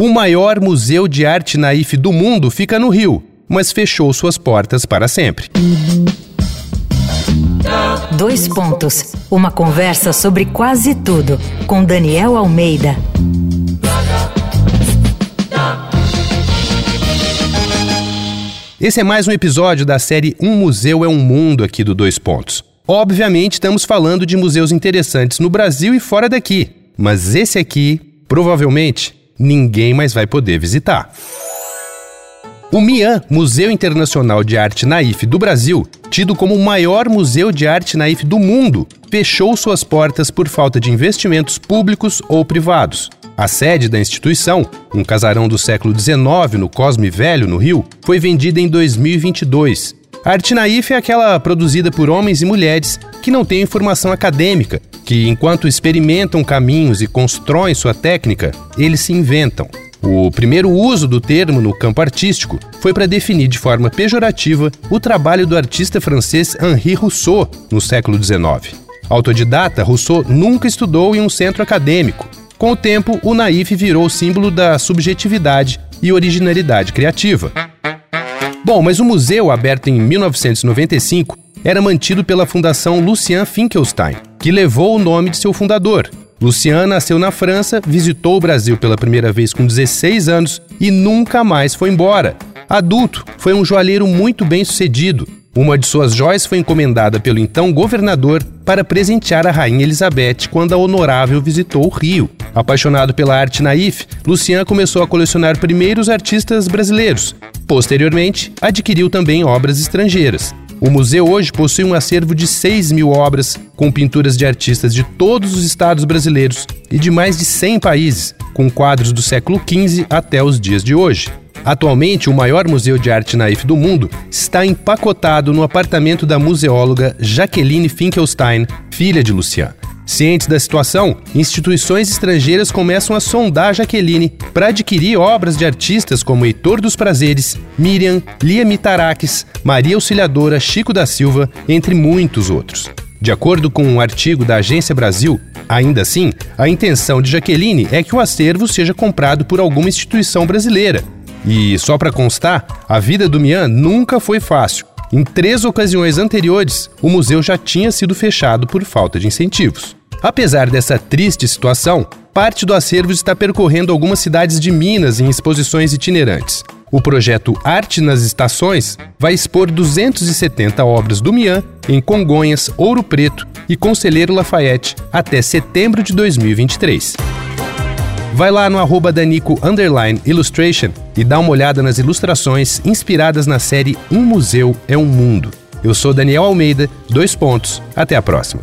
O maior museu de arte naif do mundo fica no Rio, mas fechou suas portas para sempre. Dois pontos. Uma conversa sobre quase tudo com Daniel Almeida. Esse é mais um episódio da série Um Museu é um Mundo aqui do Dois Pontos. Obviamente, estamos falando de museus interessantes no Brasil e fora daqui, mas esse aqui, provavelmente, ninguém mais vai poder visitar. O MIAN, Museu Internacional de Arte Naif do Brasil, tido como o maior museu de arte naif do mundo, fechou suas portas por falta de investimentos públicos ou privados. A sede da instituição, um casarão do século XIX no Cosme Velho, no Rio, foi vendida em 2022. A arte naif é aquela produzida por homens e mulheres que não têm formação acadêmica, que enquanto experimentam caminhos e constroem sua técnica, eles se inventam. O primeiro uso do termo no campo artístico foi para definir de forma pejorativa o trabalho do artista francês Henri Rousseau no século XIX. Autodidata, Rousseau nunca estudou em um centro acadêmico, com o tempo, o naif virou símbolo da subjetividade e originalidade criativa. Bom, mas o museu, aberto em 1995, era mantido pela Fundação Lucien Finkelstein, que levou o nome de seu fundador. Lucien nasceu na França, visitou o Brasil pela primeira vez com 16 anos e nunca mais foi embora. Adulto, foi um joalheiro muito bem sucedido, uma de suas joias foi encomendada pelo então governador para presentear a rainha Elizabeth quando a honorável visitou o Rio. Apaixonado pela arte naif, Lucian começou a colecionar primeiro os artistas brasileiros. Posteriormente, adquiriu também obras estrangeiras. O museu hoje possui um acervo de 6 mil obras, com pinturas de artistas de todos os estados brasileiros e de mais de 100 países, com quadros do século XV até os dias de hoje. Atualmente, o maior museu de arte naif do mundo está empacotado no apartamento da museóloga Jaqueline Finkelstein, filha de Lucian. Cientes da situação, instituições estrangeiras começam a sondar Jaqueline para adquirir obras de artistas como Heitor dos Prazeres, Miriam, Lia Mitarakis, Maria Auxiliadora, Chico da Silva, entre muitos outros. De acordo com um artigo da Agência Brasil, ainda assim, a intenção de Jaqueline é que o acervo seja comprado por alguma instituição brasileira, e só para constar, a vida do Mian nunca foi fácil. Em três ocasiões anteriores, o museu já tinha sido fechado por falta de incentivos. Apesar dessa triste situação, parte do acervo está percorrendo algumas cidades de Minas em exposições itinerantes. O projeto Arte nas Estações vai expor 270 obras do Mian em Congonhas, Ouro Preto e Conselheiro Lafayette até setembro de 2023. Vai lá no arroba Danico Illustration e dá uma olhada nas ilustrações inspiradas na série Um Museu é um Mundo. Eu sou Daniel Almeida, dois pontos. Até a próxima.